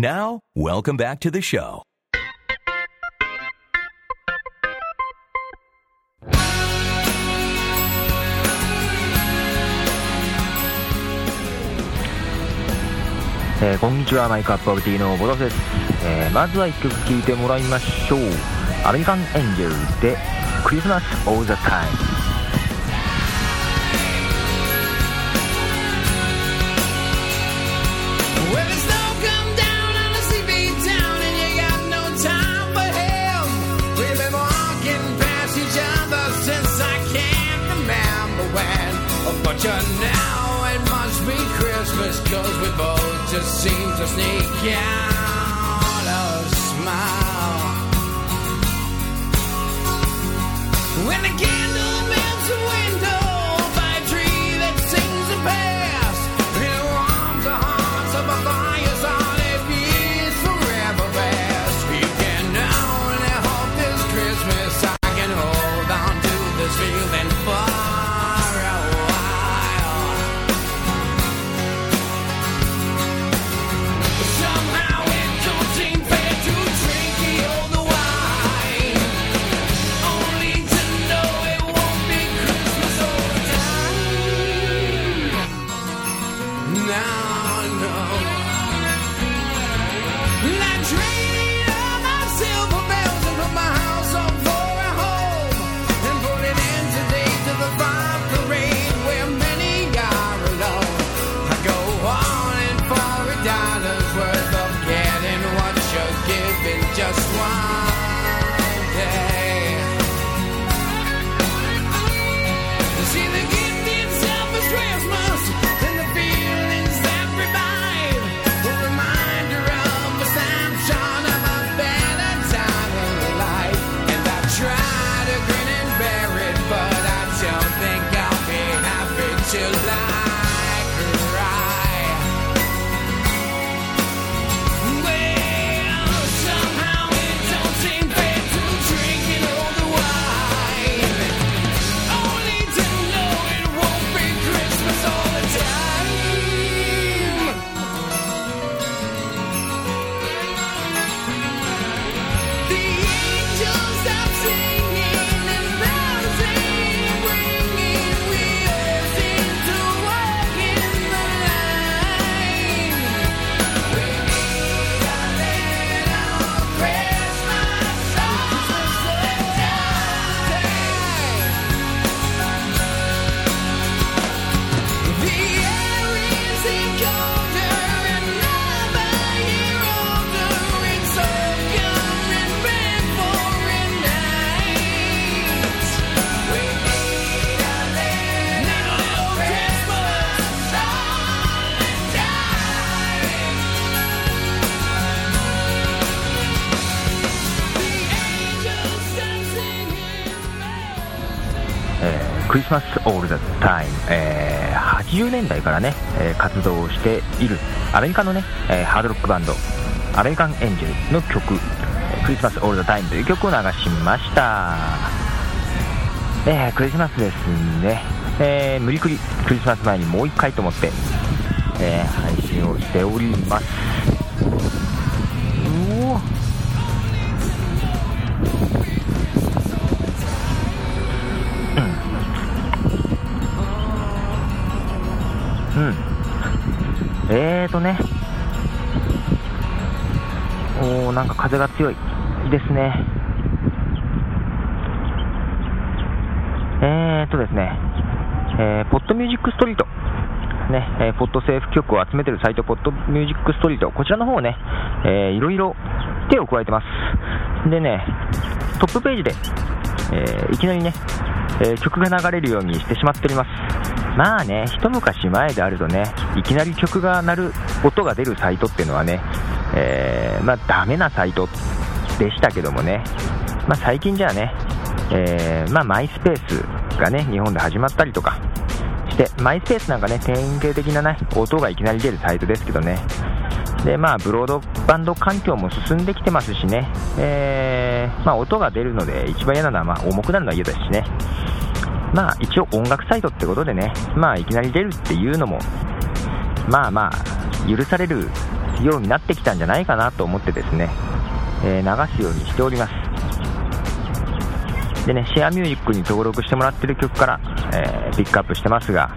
Now, welcome back to the show. えーこんにちはマイクアップアブティのボトフです、えーまずは1曲聴いてもらいましょう。アメリカンエンジェルでクリスマスオーザタイム。You know it must be Christmas 'cause we both just seem to sneak out a smile. When the candle クリスマスオールザタイム、えー80年代からね、え活動をしている。アメリカのね、えハードロックバンド。アメリカンエンジェルの曲「クリスマスオールザタイム」という曲を流しました、えークリスマスですね、えー無理くりクリスマス前にもう一回と思って、えー配信をしております。風が強いですねえーとですねえーポッドミュージックストリートね、えーポッドセーフ曲を集めてるサイト、ポッドミュージックストリート、こちらの方をね、えーいろいろ手を加えてます。でね、トップページで、えーいきなりね、え曲が流れるようにしてしまっております。まあね、一昔前であるとね、いきなり曲が鳴る、音が出るサイトっていうのはね、えーまあダメなサイトでしたけどもね、まあ最近じゃあね、えーまあマイスペースがね、日本で始まったりとかして、マイスペースなんかね、典型的なね、音がいきなり出るサイトですけどね、で、まあ、ブロードバンド環境も進んできてますしね、えーまあ、音が出るので、一番嫌なのは、まあ、重くなるのは嫌ですしね、まあ、一応音楽サイトってことでね、まあ、いきなり出るっていうのも、まあまあ、許されるようになってきたんじゃないかなと思ってですね、えー流すようにしております。でね、シェアミュージックに登録してもらってる曲から、えーピックアップしてますが、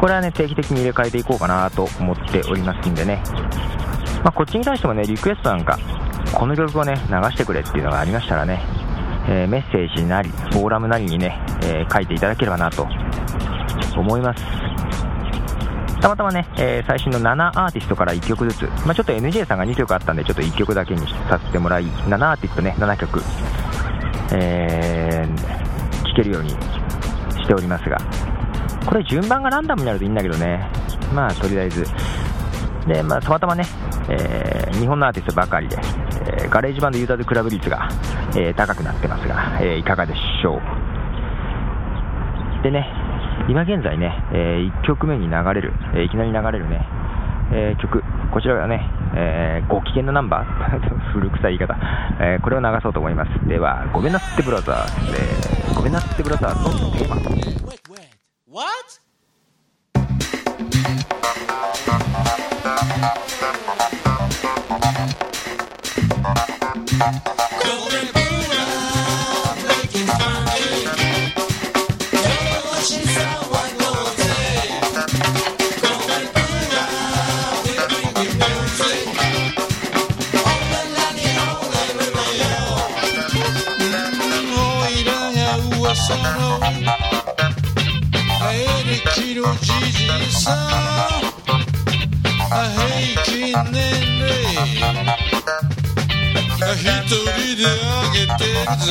これはね、定期的に入れ替えていこうかなと思っておりますんでね、まあ、こっちに対してもね、リクエストなんか、この曲をね、流してくれっていうのがありましたらね、えーメッセージなり、フォーラムなりにね、え書いていただければなと思います。たまたまね、えー最新の7アーティストから1曲ずつ、まあ、ちょっと NJ さんが2曲あったんで、ちょっと1曲だけにさせてもらい、7アーティストね、7曲、えー、聴けるようにしておりますが、これ順番がランダムになるといいんだけどね、まあとりあえず、で、まあ、たまたまね、えー日本のアーティストばかりで、えーガレージバンドユーザーズクラブ率が、えー高くなってますが、えーいかがでしょう。でね、今現在ね、え1曲目に流れる、えーいきなり流れるね、えー曲、こちらがね、えーご機嫌なナンバー 古臭い言い方、えーこれを流そうと思います。では、ごめんなすってブラザーズで、ごめんなすってブラザーズのテーマ。What?「年齢あ一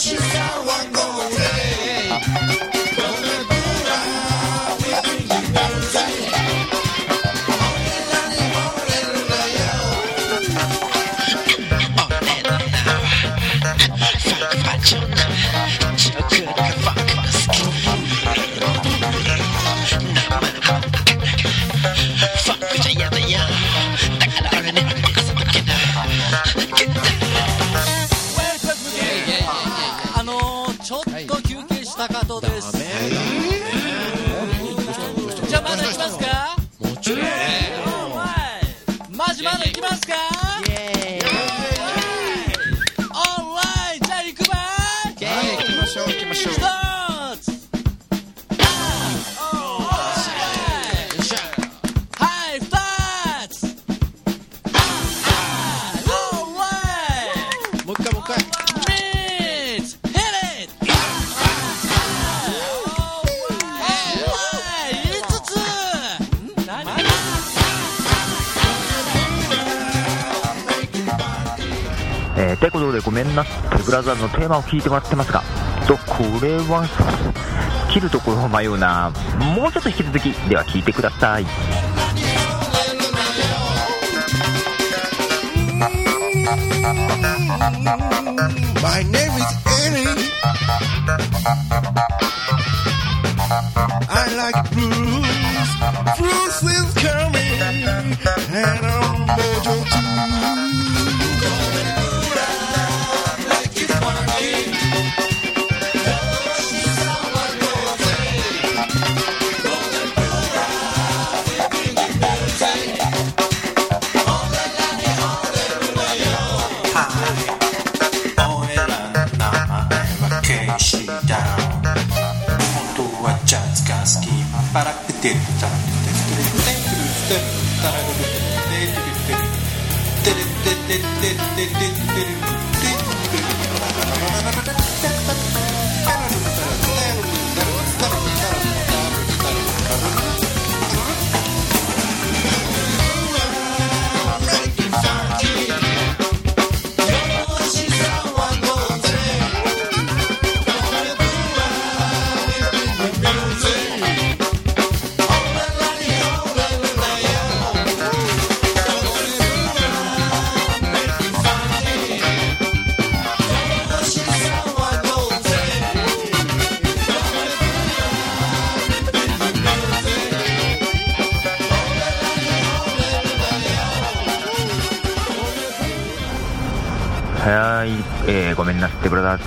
あブラザーズのテーマを聞いてもらってますか、と、これは、切るところを迷うな。もうちょっと引き続き、では聞いてください。Bye.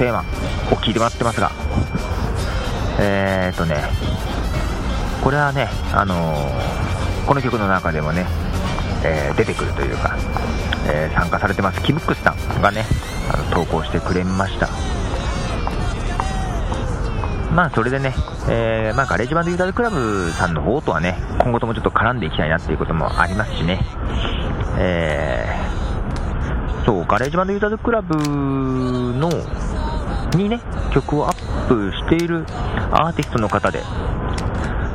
テーマを聞いてもらってますが、えーっとね、これはね、あのーこの曲の中でもね、えー出てくるというか、えー参加されてます、キムックスさんがね、あの投稿してくれました。まあそれでね、えーまあ、ガレージバンドユーザーズクラブさんの方とはね、今後ともちょっと絡んでいきたいなっていうこともありますしね、えそう、ガレージバンドユーザーズクラブの、にね、曲をアップしているアーティストの方で、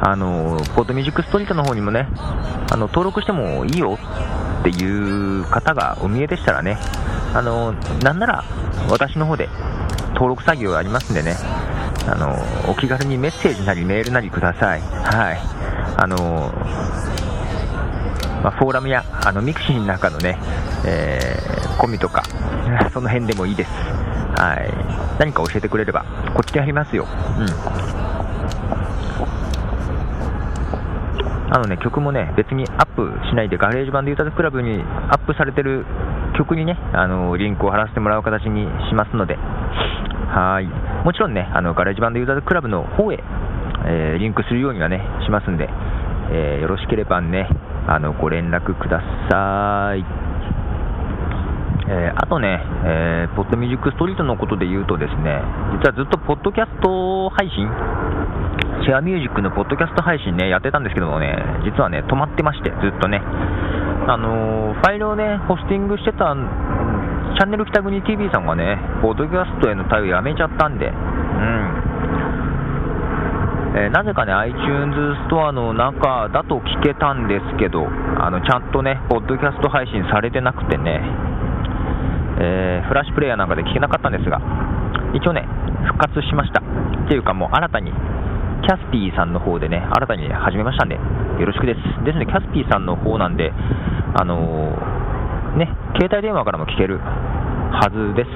あの、ポッドミュージックストリートの方にもね、あの、登録してもいいよっていう方がお見えでしたらね、あの、なんなら私の方で登録作業がありますんでね、あの、お気軽にメッセージなりメールなりください。はい。あの、まあ、フォーラムやあの mixi の中のね、えーコミュとか、その辺でもいいです。はい。何か教えてくれれば、こっちでやりますよ。うん。あのね、曲もね、別にアップしないで、 GarageBand Users Club にアップされてる曲にね、あの、リンクを貼らせてもらう形にしますので、はい。もちろんね、あの、 GarageBand Users Club の方へ、えーリンクするようにはね、しますんで、えーよろしければね、あの、ご連絡ください。えーあとね、えーポッドミュージックストリートのことで言うとですね、実はずっとポッドキャスト配信、シェアミュージックのポッドキャスト配信ね、やってたんですけどもね、実はね、止まってまして、ずっとね。あのーファイルをね、ホスティングしてた、チャンネル北国 TV さんがね、ポッドキャストへの対応やめちゃったんで、うん。えーなぜかね、iTunes ストアの中だと聞けたんですけど、あのちゃんとね、ポッドキャスト配信されてなくてね、えーフラッシュプレイヤーなんかで聞けなかったんですが、一応ね、復活しました。っていうか、もう新たに、キャスピーさんの方でね、新たに始めましたんで、よろしくです。ですね、キャスピーさんの方なんで、あのーね、携帯電話からも聞けるはずです。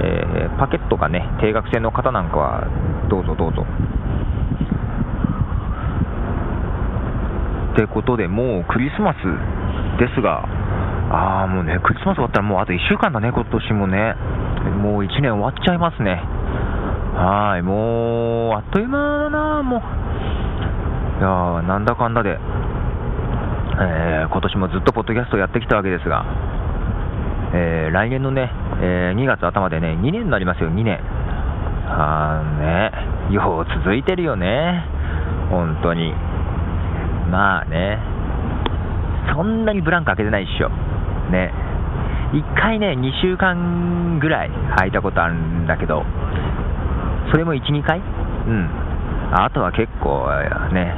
えーパケットがね、定額制の方なんかは、どうぞどうぞ。ってことで、もうクリスマスですが、ああ、もうね、クリスマス終わったらもうあと1週間だね、今年もね。もう1年終わっちゃいますね。はい、もう、あっという間だな、もう。いや、なんだかんだで、えー今年もずっとポッドキャストやってきたわけですが、えー来年のね、えー2月頭でね、2年になりますよ、2年。あーね、よう続いてるよね、本当に。まあね、そんなにブランク開けてないっしょ。ね。1回ね、2週間ぐらい空いたことあるんだけど、それも1、2回？うん。あとは結構ね、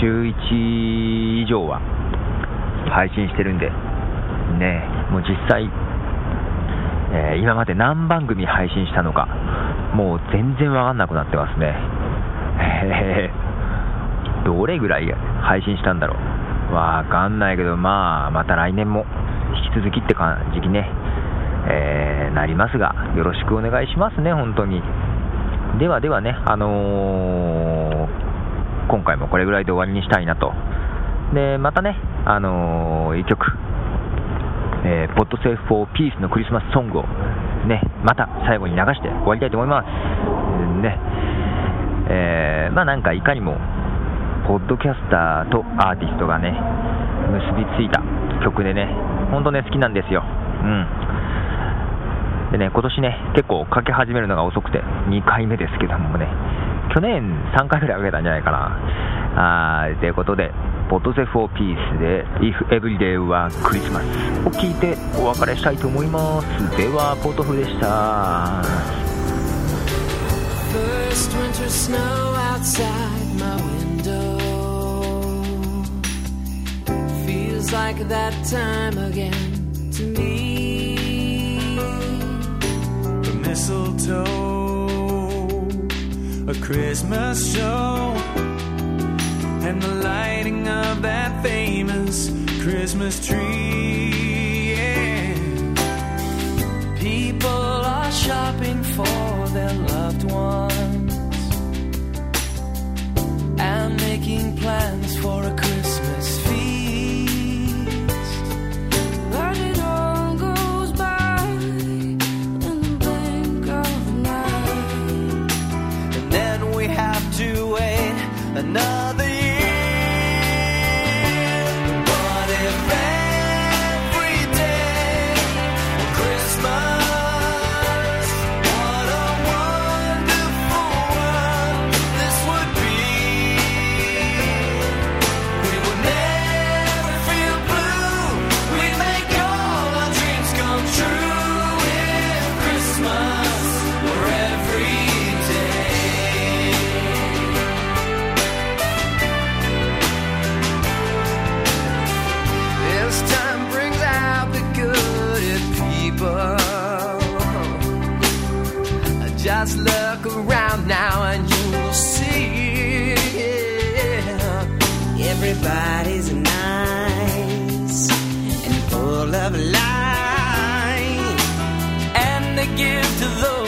週1以上は配信してるんで、ね、もう実際、えー今まで何番組配信したのか、もう全然わかんなくなってますね。へーどれぐらい配信したんだろう。わかんないけど、まあ、また来年も引き続きって感じにね、えーなりますが、よろしくお願いしますね、本当に。ではではね、あのー今回もこれぐらいで終わりにしたいなと。で、またね、あのー、一曲、えー、 Podsafe for Peace のクリスマスソングを、ね、また最後に流して終わりたいと思います。ね、えーまあなんかいかにも、ポッドキャスターとアーティストがね、結びついた曲でね、ほんとね、好きなんですよ。うん。でね、今年ね、結構かけ始めるのが遅くて、2回目ですけどもね、去年3回ぐらい書げたんじゃないかな。あー、ということで、ポッドフォーピースで If Everyday はクリスマスを聞いてお別れしたいと思います。では、ポトフでした。like that time again to me. The mistletoe, a Christmas show, and the lighting of that famous Christmas tree. People are shopping for their loved ones and making plans for a around now and you'll see yeah. everybody's nice and full of light, and they give to those.